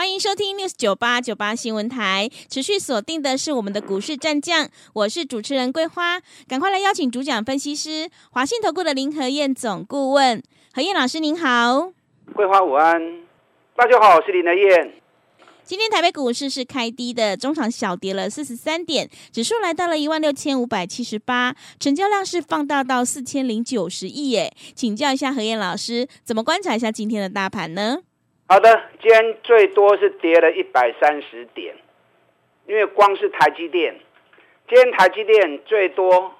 欢迎收听 News 九八九八新闻台，持续锁定的是我们的股市战将，我是主持人桂花，赶快来邀请主讲分析师华信投顾的林和燕总顾问，何燕老师您好，桂花午安，大家好，我是林和燕。今天台北股市是开低的，中场小跌了四十三点，指数来到了一万六千五百七十八，成交量是放大到四千零九十亿耶，请教一下何燕老师，怎么观察一下今天的大盘呢？好的，今天最多是跌了一百三十点，因为光是台积电，今天台积电最多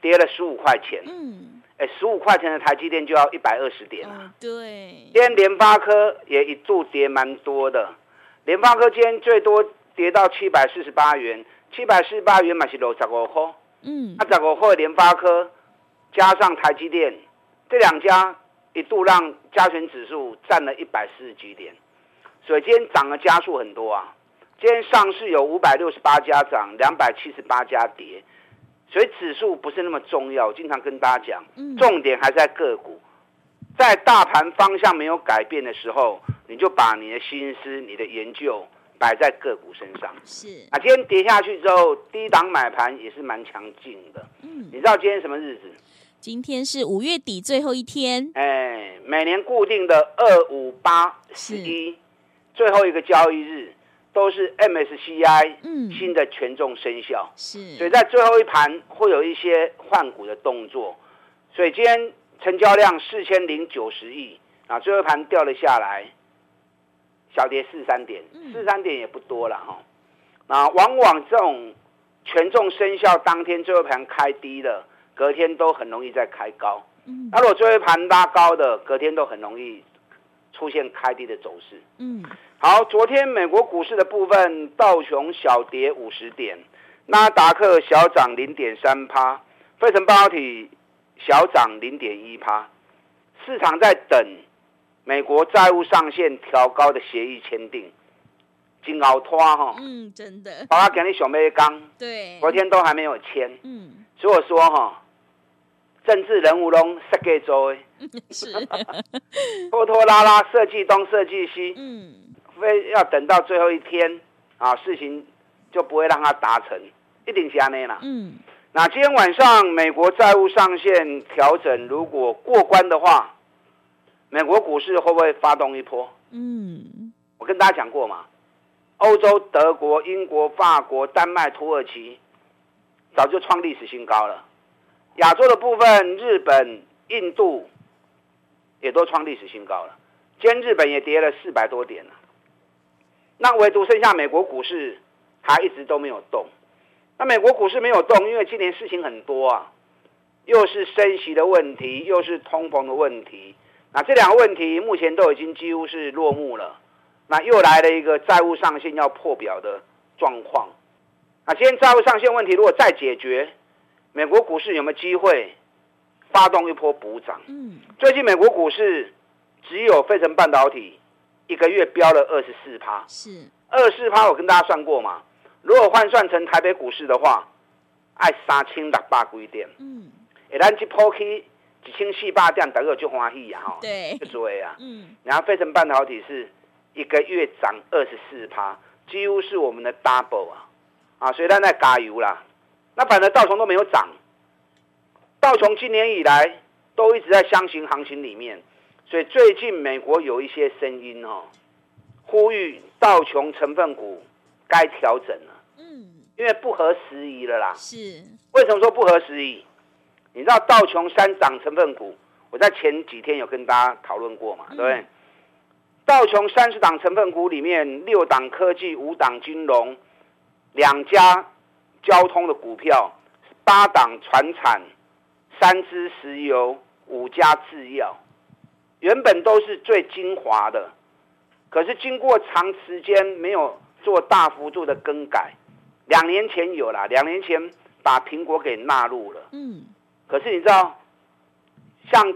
跌了十五块钱。嗯，哎，十五块钱的台积电就要一百二十点了。哦，对。今天联发科也一度跌蛮多的，联发科今天最多跌到七百四十八元，七百四十八元嘛是六十五块。嗯，那十五块的联发科加上台积电这两家。一度让加权指数占了一百四十几点，所以今天涨的加速很多啊。今天上市有五百六十八家涨，两百七十八家跌，所以指数不是那么重要。我经常跟大家讲，重点还在个股。在大盘方向没有改变的时候，你就把你的心思、你的研究摆在个股身上。是啊，今天跌下去之后，低档买盘也是蛮强劲的。嗯，你知道今天什么日子？今天是五月底最后一天，哎，每年固定的二五八十一，最后一个交易日都是 MSCI 新的权重生效，是，所以在最后一盘会有一些换股的动作，所以今天成交量四千零九十亿啊，最后一盘掉了下来，小跌四三点，四三点也不多了哈，啊，往往这种权重生效当天最后一盘开低了。隔天都很容易再开高，嗯，那如果最后一盘拉高的，隔天都很容易出现开低的走势，嗯，好，昨天美国股市的部分，道琼小跌五十点，纳达克小涨零点三趴，费城半导体小涨零点一趴，市场在等美国债务上限调高的协议签订，金熬拖哈，嗯，真的，把它给你小妹刚，对，昨天都还没有签，嗯，所以我说哈。政治人物拢设计做的，是 拖拖拉拉设计东设计西，嗯，非要等到最后一天啊，事情就不会让它达成，一定是安内啦。嗯，那今天晚上美国债务上限调整如果过关的话，美国股市会不会发动一波？嗯，我跟大家讲过嘛，欧洲、德国、英国、法国、丹麦、土耳其早就创历史新高了。亚洲的部分，日本、印度也都创历史新高了。今天日本也跌了四百多点了。那唯独剩下美国股市，它一直都没有动。那美国股市没有动，因为今年事情很多啊，又是升息的问题，又是通膨的问题。那这两个问题目前都已经几乎是落幕了。那又来了一个债务上限要破表的状况。那今天债务上限问题如果再解决，美国股市有没有机会发动一波补涨？嗯，最近美国股市只有费城半导体一个月飙了二十四趴，是二十四趴。我跟大家算过嘛，如果换算成台北股市的话，爱三千六百几点。嗯，哎，咱这波去一千四百点，大家就欢喜呀，哈，对，就对啊。嗯，然后费城半导体是一个月涨二十四趴，几乎是我们的 double 啊，啊，所以咱在加油啦。那反正道琼都没有涨，道琼今年以来都一直在箱型行情里面，所以最近美国有一些声音哦，呼吁道琼成分股该调整了。嗯，因为不合时宜了啦。是。为什么说不合时宜？你知道道琼三档成分股，我在前几天有跟大家讨论过嘛，对不对？道琼三十档成分股里面，六档科技，五档金融，两家。交通的股票，八档船产，三支石油，五家制药，原本都是最精华的，可是经过长时间没有做大幅度的更改，两年前有啦，两年前把苹果给纳入了。嗯。可是你知道，像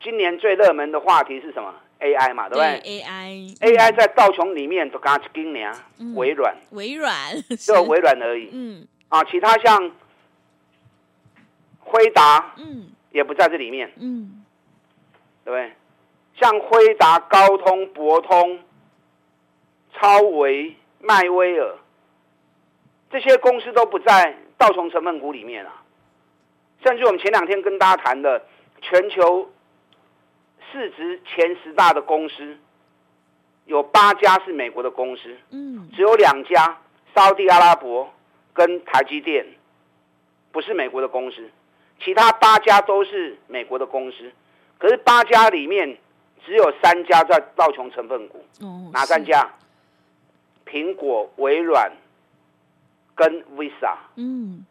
今年最热门的话题是什么？AI 嘛，对不对，对？AI。AI 在道琼里面就刚一斤呢，微软。微软。只有微软而已。嗯。啊，其他像辉达，嗯，也不在这里面。嗯。对不对？像辉达、高通、博通、超维、迈威尔。这些公司都不在道琼成分股里面啊，甚至我们前两天跟大家谈的全球市值前十大的公司，有八家是美国的公司，嗯，只有两家，沙地阿拉伯跟台积电，不是美国的公司，其他八家都是美国的公司，可是八家里面只有三家在道琼成分股，哪三家？苹果、微软。跟 Visa，嗯，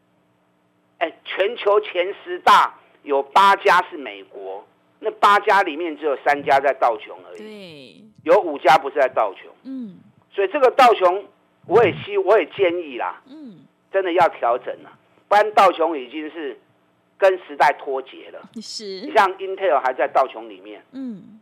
哎，全球前十大有八家是美国，那八家里面只有三家在道琼而已，对，有五家不是在道琼，嗯，所以这个道琼我也希我也建议啦，嗯，真的要调整了，不然道琼已经是跟时代脱节了，是，你像 Intel 还在道琼里面，嗯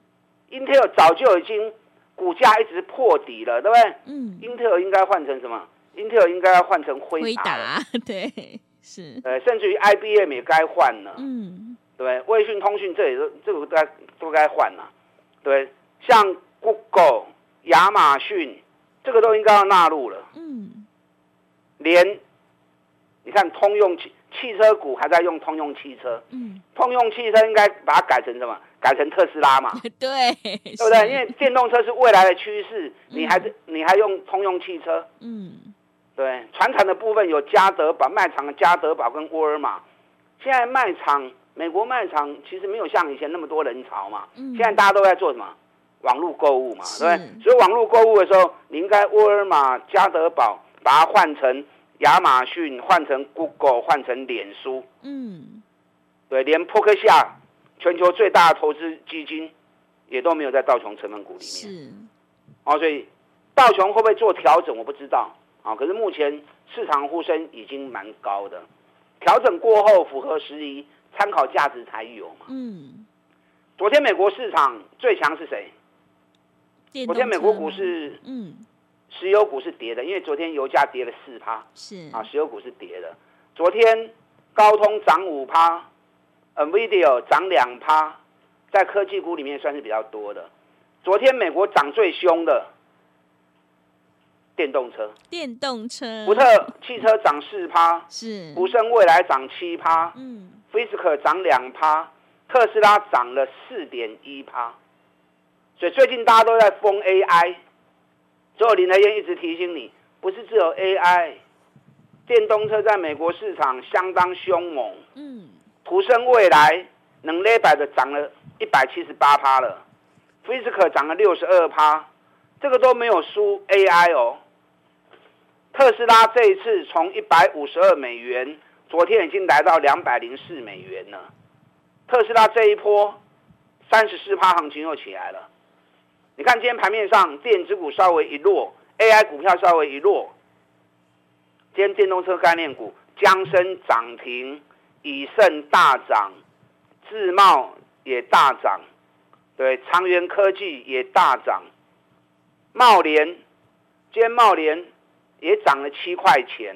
，Intel 早就已经股价一直破底了，对不对？嗯，Intel 应该换成什么？Intel 应该要换成辉达，辉达，对，是，呃，甚至于 IBM 也该换了，嗯，对，卫讯通讯这也是这个都该都该换了，对，像 Google、亚马逊，这个都应该要纳入了，嗯，连你看通用汽汽车股还在用通用汽车，嗯，通用汽车应该把它改成什么？改成特斯拉嘛？对，对不对？因为电动车是未来的趋势，你还是、嗯、你还用通用汽车，嗯。对，传产的部分有嘉德宝卖场的嘉德宝跟沃尔玛。现在卖场，美国卖场其实没有像以前那么多人潮嘛。嗯。现在大家都在做什么？网络购物嘛，对不对？所以网络购物的时候，你应该沃尔玛、家得宝把它换成亚马逊，换成 Google，换成脸书。嗯。对，连波克夏全球最大的投资基金也都没有在道琼成分股里面。是。哦，所以道琼会不会做调整？我不知道。啊，可是目前市场呼声已经蛮高的，调整过后符合时宜，参考价值才有嘛。嗯，昨天美国市场最强是谁？昨天美国股市，嗯，石油股是跌的，因为昨天油价跌了四趴。是啊，石油股是跌的。昨天高通涨五趴，NVIDIA 涨两趴，在科技股里面算是比较多的。昨天美国涨最凶的。电动车，电动车，福特汽车涨四趴，是，福盛未来涨七趴，嗯，Fisker 涨两趴，特斯拉涨了四点一趴，所以最近大家都在疯 AI，所以林德燕一直提醒你，不是只有 AI，电动车在美国市场相当凶猛，嗯，福盛未来能两百的涨了一百七十八趴了，Fisker 涨了六十二趴，这个都没有输 AI 哦。特斯拉这一次从一百五十二美元，昨天已经来到两百零四美元了。特斯拉这一波三十四趴行情又起来了。你看今天盘面上电子股稍微一落，AI 股票稍微一落。今天电动车概念股，江森涨停，以盛大涨，智茂也大涨，对，长源科技也大涨，茂联，今天茂联。也涨了七块钱，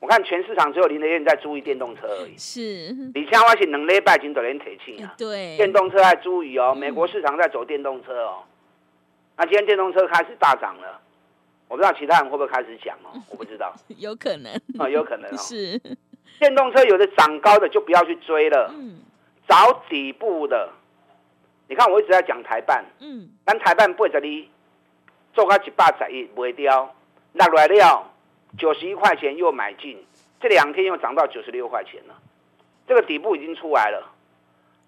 我看全市场只有林德燕在注意电动车而已。是，李强我是两礼拜前就连提醒啊。对，电动车在注意哦，美国市场在走电动车哦。那今天电动车开始大涨了，我不知道其他人会不会开始讲哦，我不知道，有可能啊，有可能哦。是，电动车有的涨高的就不要去追了，嗯，找底部的。你看我一直在讲台办，嗯，但台办不会这里。做个一百十亿卖掉，落来了九十一块钱又买进，这两天又涨到九十六块钱了，这个底部已经出来了，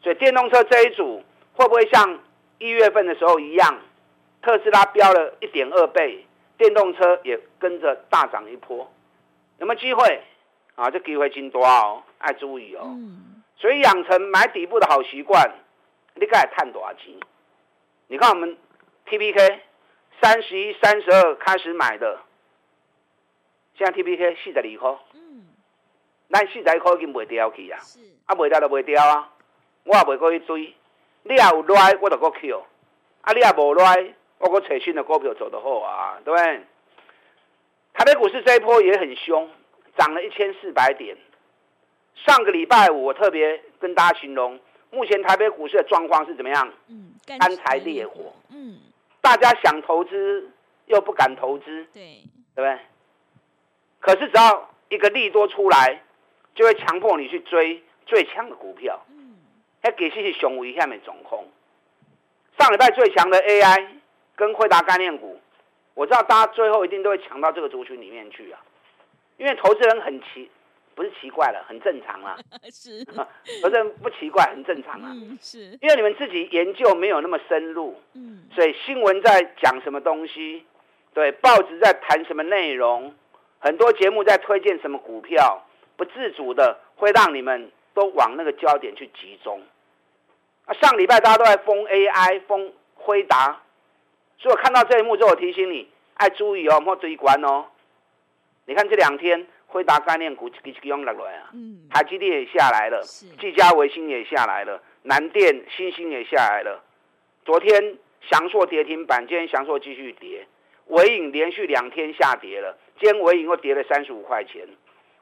所以电动车这一组会不会像一月份的时候一样，特斯拉飙了一点二倍，电动车也跟着大涨一波，有没有机会？啊，这机会真多哦，爱注意哦。嗯、所以养成买底部的好习惯，你该探多少钱？你看我们 T P K。三十一、三十二开始买的，现现在 T P K 四十二块，嗯，咱四十二块已经卖掉去啊，是，啊卖掉就卖掉啊，我也袂过去追，你也有来我就过 Q，啊你也无来，我过找新的股票做得好啊，对不对？台北股市这一波也很凶，涨了一千四百点。上个礼拜五我特别跟大家形容，目前台北股市的状况是怎么样？嗯，干柴烈火。嗯，大家想投资又不敢投资，对，对不对？可是只要一个利多出来，就会强迫你去追最强的股票。嗯，那给其实熊一下面总控。上礼拜最强的 AI 跟惠达概念股。我知道大家最后一定都会抢到这个族群里面去啊，因为投资人很奇，不是奇怪了，很正常啦。是，投资人不奇怪，很正常啊。嗯，是。因为你们自己研究没有那么深入，嗯，所以新闻在讲什么东西，对，报纸在谈什么内容，很多节目在推荐什么股票，不自主的会让你们都往那个焦点去集中。啊，上礼拜大家都在封 AI，封辉达。所以我看到这一幕之后，我提醒你，爱注意哦，莫追关哦。你看这两天，辉达概念股继续用落来啊，嗯，台积电也下来了，技嘉微星也下来了，南电、欣兴也下来了。昨天祥硕跌停板，今天祥硕继续跌，纬颖连续两天下跌了，今天纬颖又跌了三十五块钱。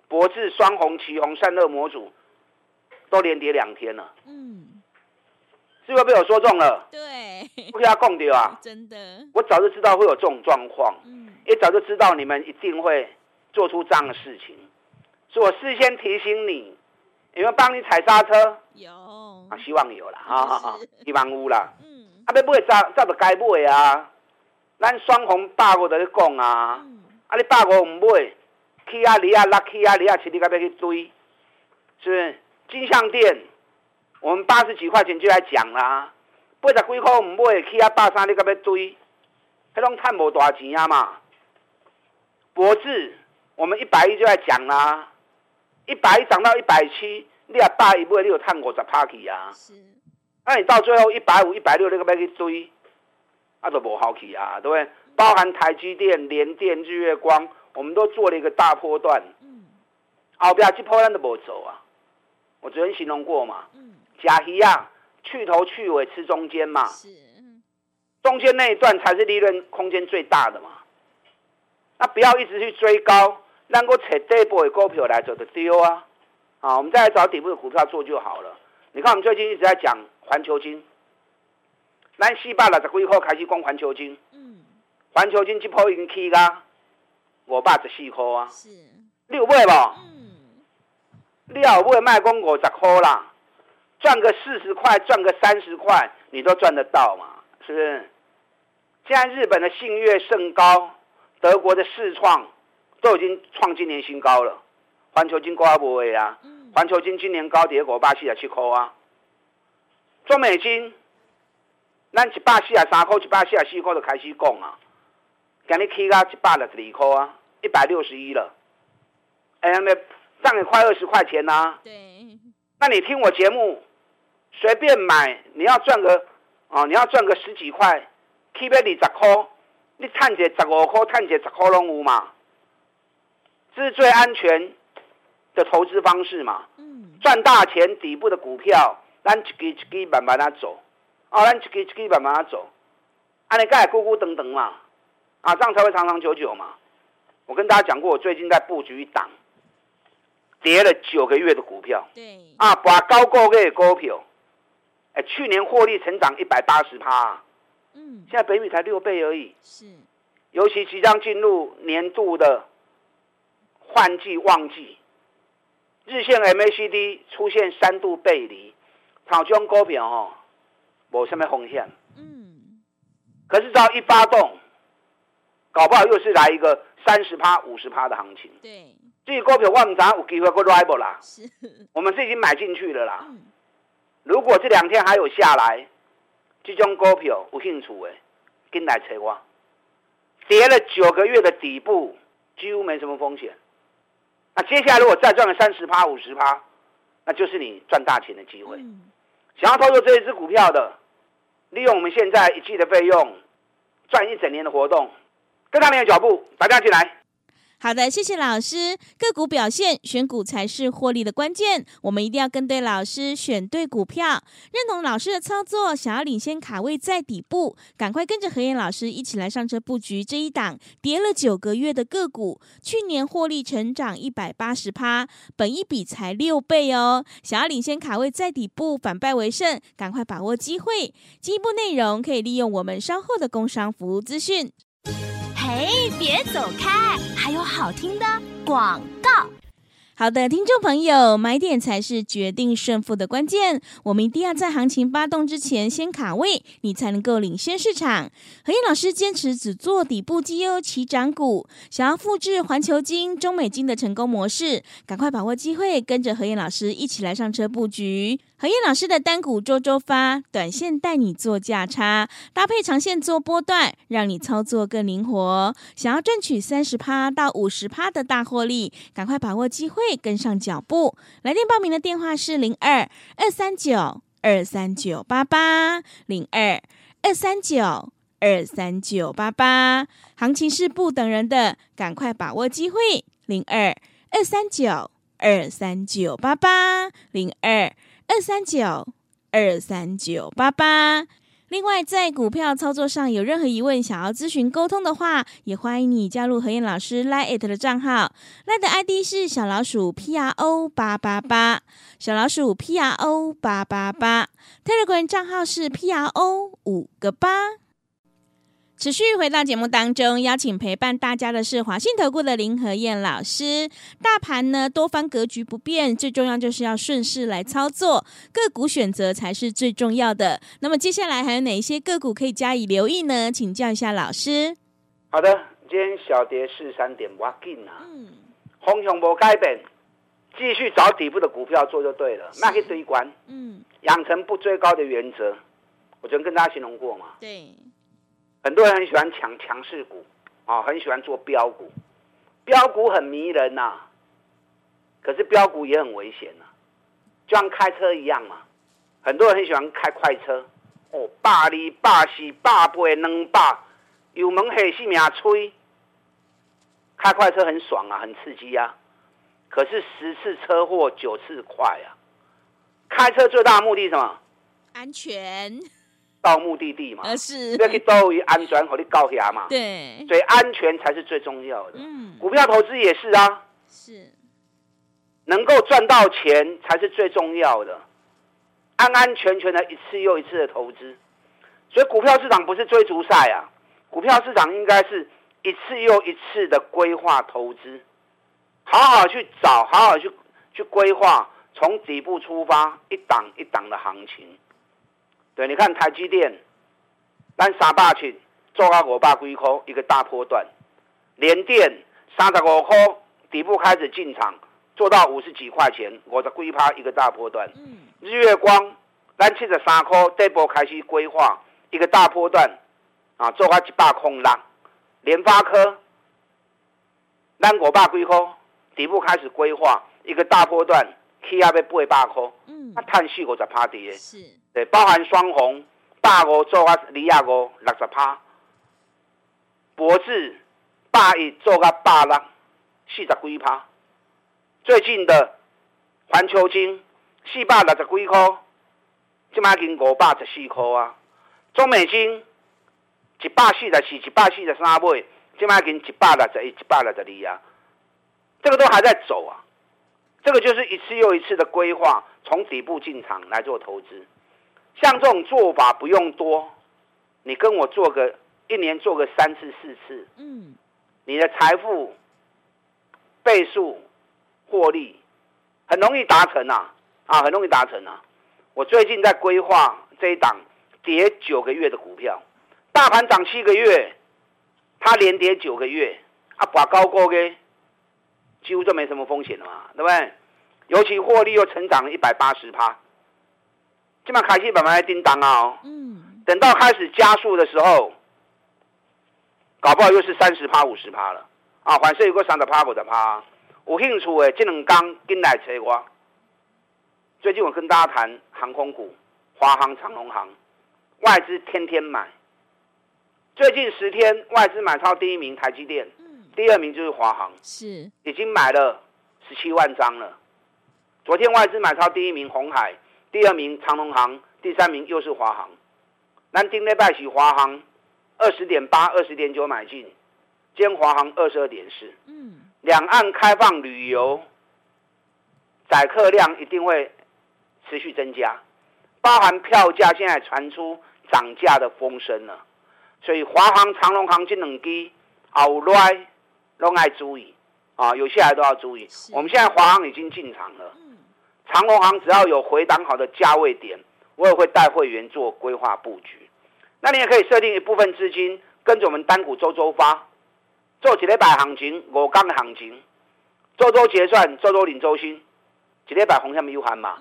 博智、双红、奇红、散热模组都连跌两天了，嗯。是不是被我说中了？对，不给他供掉啊！真的，我早就知道会有这种状况，嗯，也早就知道你们一定会做出这样的事情，所以我事先提醒你，有没有帮你踩刹车？有。啊，希望有啦，哈哈哈，希望有啦，嗯，啊，要买早早就该买啊，咱双红百五在咧讲啊，嗯、啊，你百五唔买，去啊你啊落去啊你啊，请你该要去追，是不是？金像店。我们八十几块钱就来讲啦，八十几块唔买，去啊百三你该要追，迄种赚无大钱啊嘛。博智，我们一百一就在讲啦，一百一涨到一百七，你啊大一倍，你有探过十趴去啊。是，那你到最后一百五、一百六，你个要去追，那就无好去啊，对不对？包含台积电、联电、日月光，我们都做了一个大波段。嗯。后边这波段都无走啊，我昨天形容过嘛。嗯。假鱼啊，去头去尾吃中间嘛，是，中间那一段才是利润空间最大的嘛。那不要一直去追高，能够扯底部的股票来做的丢啊。啊，我们再来找底部的股票做就好了。你看我们最近一直在讲环球金，咱四百六十几块开始讲环球金，嗯，环球金这波已经起啦，五百十四块啊，是，你有买不？嗯，你要有买卖讲五十块啦。赚个四十块，赚个三十块，你都赚得到嘛？是不是？现在日本的信越甚高，德国的市创都已经创今年新高了。环球晶挂不位啊？环球金今年高跌过八四十七块啊。中美金，咱一百四十三块，一百四十四块就开始讲啊。今日起到一百六十二块啊，一百六十一了。哎呀，那涨了快二十块钱呐、啊。对。那你听我节目。随便买，你要赚个啊，你要赚个十几块，起码二十块，你趁者十五块，趁者十块拢有嘛？这是最安全的投资方式嘛？嗯，赚大钱底部的股票，咱一支一支慢慢啊走，啊，咱一支一支慢慢啊走，安尼才会咕咕等等嘛，啊，这样才会长长久久嘛。我跟大家讲过，我最近在布局一档跌了九个月的股票，对，啊，把高个月的股票。哎，去年获利成长一百八十趴，嗯，现在北米才六倍而已。是，尤其即将进入年度的换季旺季，日线 MACD 出现三度背离，炒中股票哦，没什么风险。嗯，可是只要一发动，搞不好又是来一个三十趴、五十趴的行情。对，这个股票我们早有机会过 rival 啦。是，我们是已经买进去了啦。嗯如果这两天还有下来，这种股票有兴趣的，跟来找我。跌了九个月的底部，几乎没什么风险。那接下来如果再赚个三十趴、五十趴，那就是你赚大钱的机会。嗯、想要操作这一只股票的，利用我们现在一季的费用，赚一整年的活动，跟上你的脚步，大家进来。好的，谢谢老师。个股表现，选股才是获利的关键。我们一定要跟对老师，选对股票，认同老师的操作。想要领先卡位在底部，赶快跟着何燕老师一起来上车布局这一档跌了九个月的个股。去年获利成长一百八十趴，本一比才六倍哦。想要领先卡位在底部，反败为胜，赶快把握机会。进一步内容可以利用我们稍后的工商服务资讯。哎，别走开，还有好听的广告。好的，听众朋友，买点才是决定胜负的关键。我们一定要在行情发动之前先卡位，你才能够领先市场。何燕老师坚持只做底部绩优起涨股，想要复制环球金、中美金的成功模式，赶快把握机会，跟着何燕老师一起来上车布局。何燕老师的单股周周发，短线带你做价差，搭配长线做波段，让你操作更灵活。想要赚取三十趴到五十趴的大获利，赶快把握机会，跟上脚步。来电报名的电话是零二二三九二三九八八零二二三九二三九八八。行情是不等人的，赶快把握机会。零二二三九二三九八八零二。二三九二三九八八。另外，在股票操作上有任何疑问，想要咨询沟通的话，也欢迎你加入何燕老师 Line@ 的账号，Line 的 ID 是小老鼠 P R O 八八八，小老鼠 P R O 八八八，Telegram 账号是 P R O 五个八。持续回到节目当中，邀请陪伴大家的是华信投顾的林和燕老师。大盘呢，多方格局不变，最重要就是要顺势来操作，个股选择才是最重要的。那么接下来还有哪一些个股可以加以留意呢？请教一下老师。好的，今天小跌四三点，不要紧啊。嗯。方向没改变，继续找底部的股票做就对了，那可以追关。嗯。养成不追高的原则，我昨天跟大家形容过嘛。对。很多人很喜欢抢强势股，啊，很喜欢做标股，标股很迷人呐、啊，可是标股也很危险呐、啊，就像开车一样嘛。很多人很喜欢开快车，哦，百二、百四、百八、两百，油门黑死命吹，开快车很爽啊，很刺激啊。可是十次车祸九次快啊。开车最大的目的是什么？安全。到目的地嘛，是，要去都于安全和你高压嘛，对，所以安全才是最重要的。嗯，股票投资也是啊，是，能够赚到钱才是最重要的，安安全全的一次又一次的投资，所以股票市场不是追逐赛啊，股票市场应该是一次又一次的规划投资，好好去找，好好去去规划，从底部出发，一档一档的行情。对，你看台积电，咱三百七做到五百几块，一个大波段；联电三十五块底部开始进场，做到五十几块钱，五十几趴一个大波段。日月光咱七十三块底部开始规划一个大波段，啊，做到一百空浪。联发科咱五百几块底部开始规划一个大波段，起啊要八百块，嗯，啊，探四五十趴跌。是。对，包含双红、大五做个二亚五六十趴，博智百一做个百六四十几趴，最近的环球晶四百六十几块，现在已经五百十四块啊。中美晶一百四十四、一百四十三尾，现在已经一百六十一、一百六十二啊。这个都还在走啊，这个就是一次又一次的规划，从底部进场来做投资。像这种做法不用多，你跟我做个一年做个三次四次，嗯，你的财富倍数获利很容易达成啊，啊，很容易达成啊。我最近在规划这一档跌九个月的股票，大盘涨七个月，它连跌九个月，啊，把高过给，几乎就没什么风险了嘛，对不对？尤其获利又成长了一百八十趴。起码开始慢慢来叮当啊、哦！嗯，等到开始加速的时候，搞不好又是三十趴、五十趴了啊！反正有个三十趴、五十趴，有兴趣的这两天进来找我。最近我跟大家谈航空股，华航、长龙航，外资天天买。最近十天外资买超第一名台积电，第二名就是华航，是已经买了十七万张了。昨天外资买超第一名红海，第二名长隆行，第三名又是华航。南丁内拜喜华航二十点八、二十点九买进，今天华航二十二点四。嗯，两岸开放旅游，载客量一定会持续增加，包含票价现在传出涨价的风声了，所以华航、长隆航这两支后来都爱注意啊，有下来都要注意。我们现在华航已经进场了，长隆行只要有回档好的价位点，我也会带会员做规划布局。那你也可以设定一部分资金，跟着我们单股周周发，做几礼拜行情，五天的行情，周周结算，周周领周薪，几礼拜红线没有喊嘛？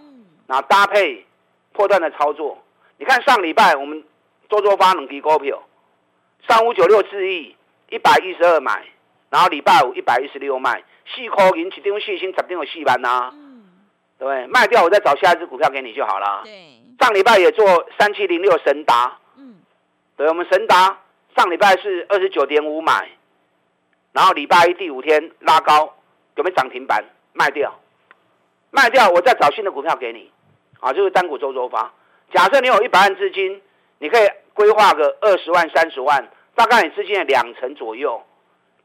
然后搭配破断的操作，你看上礼拜我们周周发两支股票，三五九六四亿一百一十二买，然后礼拜五一百一十六卖，四块银一张四星，十张有四万呐，对不对？卖掉我再找下一只股票给你就好了。对，上礼拜也做三七零六神达。嗯对，我们神达上礼拜是二十九点五买，然后礼拜一第五天拉高，有没有涨停板卖掉？卖掉，我再找新的股票给你，啊，就是单股周周发。假设你有一百万资金，你可以规划个二十万、三十万，大概你资金的两成左右，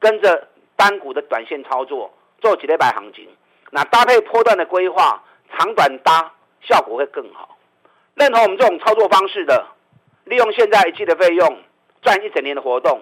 跟着单股的短线操作，做几礼拜行情，那搭配波段的规划，长短搭效果会更好。认同我们这种操作方式的。利用现在一季的费用赚一整年的活动。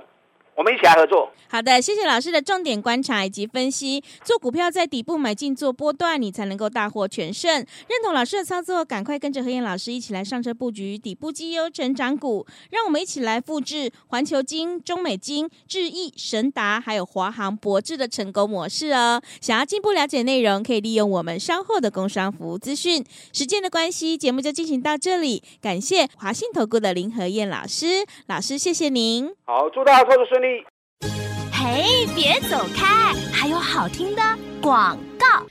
我们一起来合作。好的，谢谢老师的重点观察以及分析。做股票在底部买进做波段，你才能够大获全胜。认同老师的操作，赶快跟着何燕老师一起来上车布局底部绩优成长股。让我们一起来复制环球金、中美金、智易、神达还有华航、博智的成功模式哦。想要进一步了解内容，可以利用我们稍后的工商服务资讯。时间的关系，节目就进行到这里。感谢华信投顾的林和燕老师，老师谢谢您。好，祝大家操作顺利。嘿，别走开！还有好听的广告。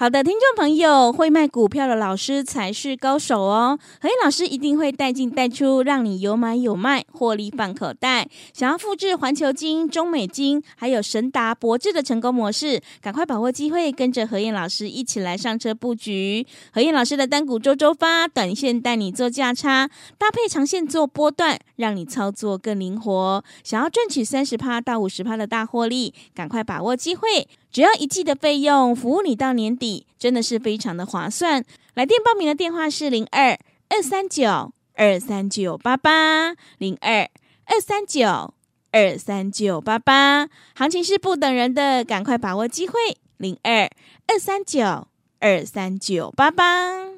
好的，听众朋友，会卖股票的老师才是高手哦。何燕老师一定会带进带出，让你有买有卖，获利放口袋。想要复制环球金、中美金，还有神达、博智的成功模式，赶快把握机会，跟着何燕老师一起来上车布局。何燕老师的单股周周发，短线带你做价差，搭配长线做波段，让你操作更灵活。想要赚取三十趴到五十趴的大获利，赶快把握机会。只要一季的费用，服务你到年底，真的是非常的划算。来电报名的电话是零二二三九二三九八八零二二三九二三九八八。行情是不等人的，赶快把握机会，零二二三九二三九八八。